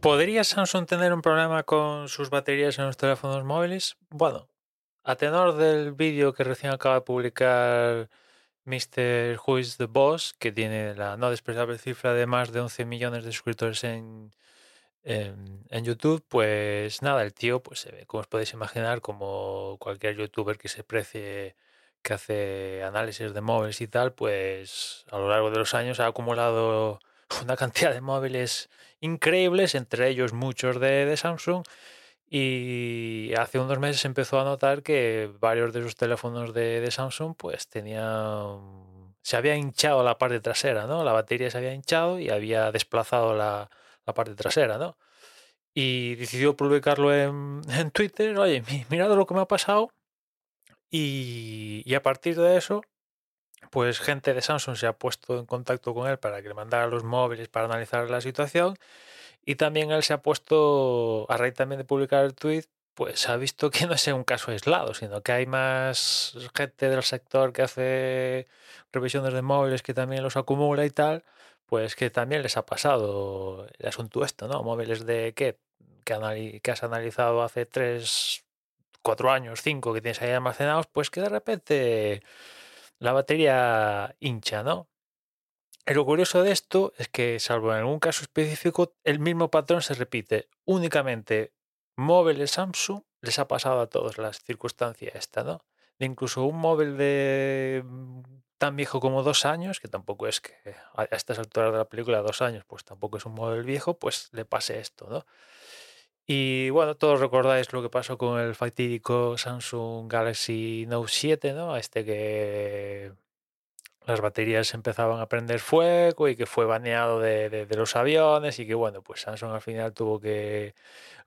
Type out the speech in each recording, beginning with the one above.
¿Podría Samsung tener un problema con sus baterías en los teléfonos móviles? Bueno, a tenor del vídeo que recién acaba de publicar Mr. Who is the Boss, que tiene la no despreciable cifra de más de 11 millones de suscriptores en, en, en YouTube, pues nada, el tío, pues se ve, como os podéis imaginar, como cualquier youtuber que se precie que hace análisis de móviles y tal, pues a lo largo de los años ha acumulado una cantidad de móviles increíbles, entre ellos muchos de, Samsung. Y hace unos meses empezó a notar que varios de sus teléfonos de, Samsung pues tenían... Se había hinchado la parte trasera, ¿no? La batería se había hinchado y había desplazado la, la parte trasera, ¿no? Y decidió publicarlo en, en Twitter, oye, mi- mirad lo que me ha pasado. Y, y a partir de eso, pues gente de Samsung se ha puesto en contacto con él para que le mandara los móviles para analizar la situación. Y también él se ha puesto, a raíz también de publicar el tweet, pues ha visto que no es un caso aislado, sino que hay más gente del sector que hace revisiones de móviles que también los acumula y tal, pues que también les ha pasado el asunto esto, ¿no? Móviles de qué que, que has analizado hace tres, cuatro años, cinco que tienes ahí almacenados, pues que de repente la batería hincha, ¿no? Y lo curioso de esto es que, salvo en algún caso específico, el mismo patrón se repite. Únicamente móviles Samsung les ha pasado a todos las circunstancias esta, ¿no? Incluso un móvil de mm, tan viejo como dos años, que tampoco es que a estas alturas de la película dos años, pues tampoco es un móvil viejo, pues le pase esto, ¿no? Y bueno, todos recordáis lo que pasó con el fatídico Samsung Galaxy Note 7, ¿no? Este que las baterías empezaban a prender fuego y que fue baneado de, de- los aviones y que bueno, pues Samsung al final tuvo que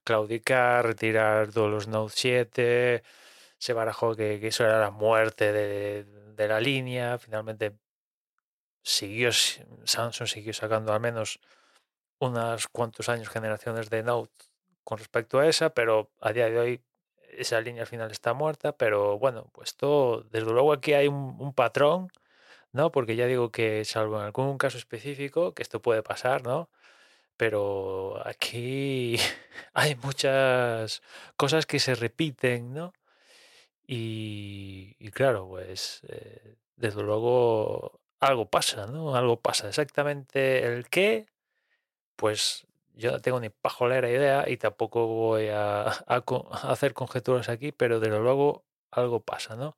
claudicar, retirar todos los Note 7, se barajó que, que eso era la muerte de, de la línea, finalmente siguió, Samsung siguió sacando al menos unas cuantos años, generaciones de Note con respecto a esa, pero a día de hoy esa línea al final está muerta, pero bueno, pues todo, desde luego aquí hay un, patrón, ¿no? Porque ya digo que salvo en algún caso específico, que esto puede pasar, ¿no? Pero aquí hay muchas cosas que se repiten, ¿no? Y, y claro, pues eh, desde luego algo pasa, ¿no? Algo pasa. Exactamente el qué, pues yo no tengo ni pajolera idea y tampoco voy a, hacer conjeturas aquí, pero desde luego algo pasa, ¿no?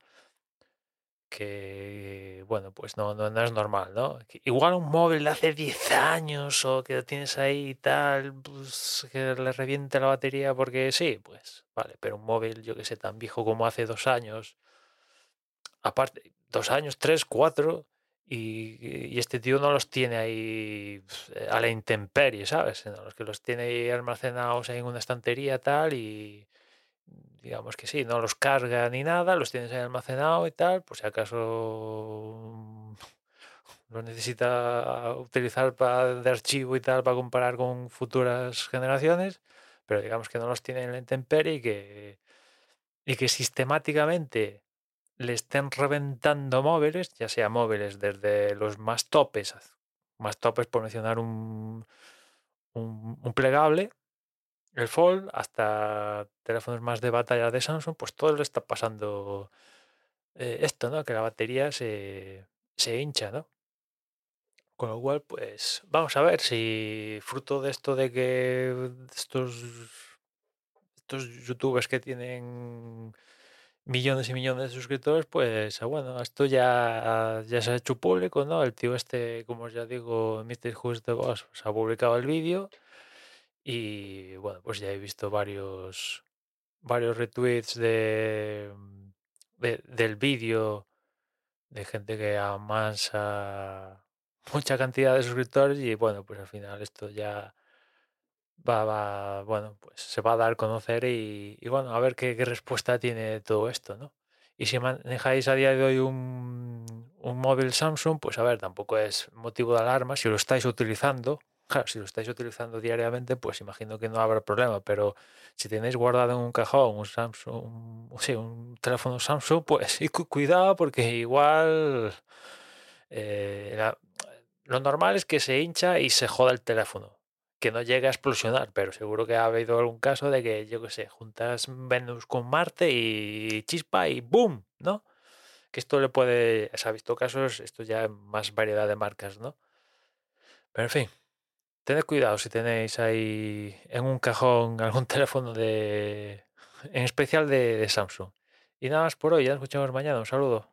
Que, bueno, pues no, no, no es normal, ¿no? Igual un móvil de hace 10 años o que lo tienes ahí y tal, pues que le reviente la batería porque sí, pues vale, pero un móvil, yo que sé, tan viejo como hace dos años, aparte, dos años, tres, cuatro, y, este tío no los tiene ahí a la intemperie, ¿sabes? Sino los que los tiene ahí almacenados en una estantería tal y digamos que sí, no los carga ni nada, los tienes ahí almacenados y tal, pues si acaso los necesita utilizar para, de archivo y tal para comparar con futuras generaciones, pero digamos que no los tiene en la intemperie y que, y que sistemáticamente le estén reventando móviles, ya sea móviles desde los más topes, más topes por mencionar un, un, plegable, el Fold, hasta teléfonos más de batalla de Samsung, pues todo le está pasando eh, esto, ¿no? Que la batería se, se hincha, ¿no? Con lo cual, pues vamos a ver si fruto de esto de que estos, estos youtubers que tienen millones y millones de suscriptores, pues ah, bueno, esto ya, ya se ha hecho público, ¿no? El tío este, como ya digo, Mr. Who's the Boss, pues, ha publicado el vídeo y bueno, pues ya he visto varios, varios retweets de, del vídeo de gente que amansa mucha cantidad de suscriptores y bueno, pues al final esto ya va, bueno, pues se va a dar a conocer y, bueno, a ver qué, respuesta tiene todo esto, ¿no? Y si manejáis a día de hoy un, un móvil Samsung, pues a ver, tampoco es motivo de alarma. Si lo estáis utilizando, claro, si lo estáis utilizando diariamente, pues imagino que no habrá problema, pero si tenéis guardado en un cajón un Samsung, sí, un teléfono Samsung, pues cuidado porque igual eh, lo normal es que se hincha y se joda el teléfono que no llegue a explosionar, pero seguro que ha habido algún caso de que, yo qué sé, juntas Venus con Marte y chispa y ¡boom! ¿No? Que esto le puede, se ha visto casos, esto ya más variedad de marcas, ¿no? Pero en fin, tened cuidado si tenéis ahí en un cajón algún teléfono de, en especial de, de Samsung. Y nada más por hoy, ya nos escuchamos mañana, un saludo.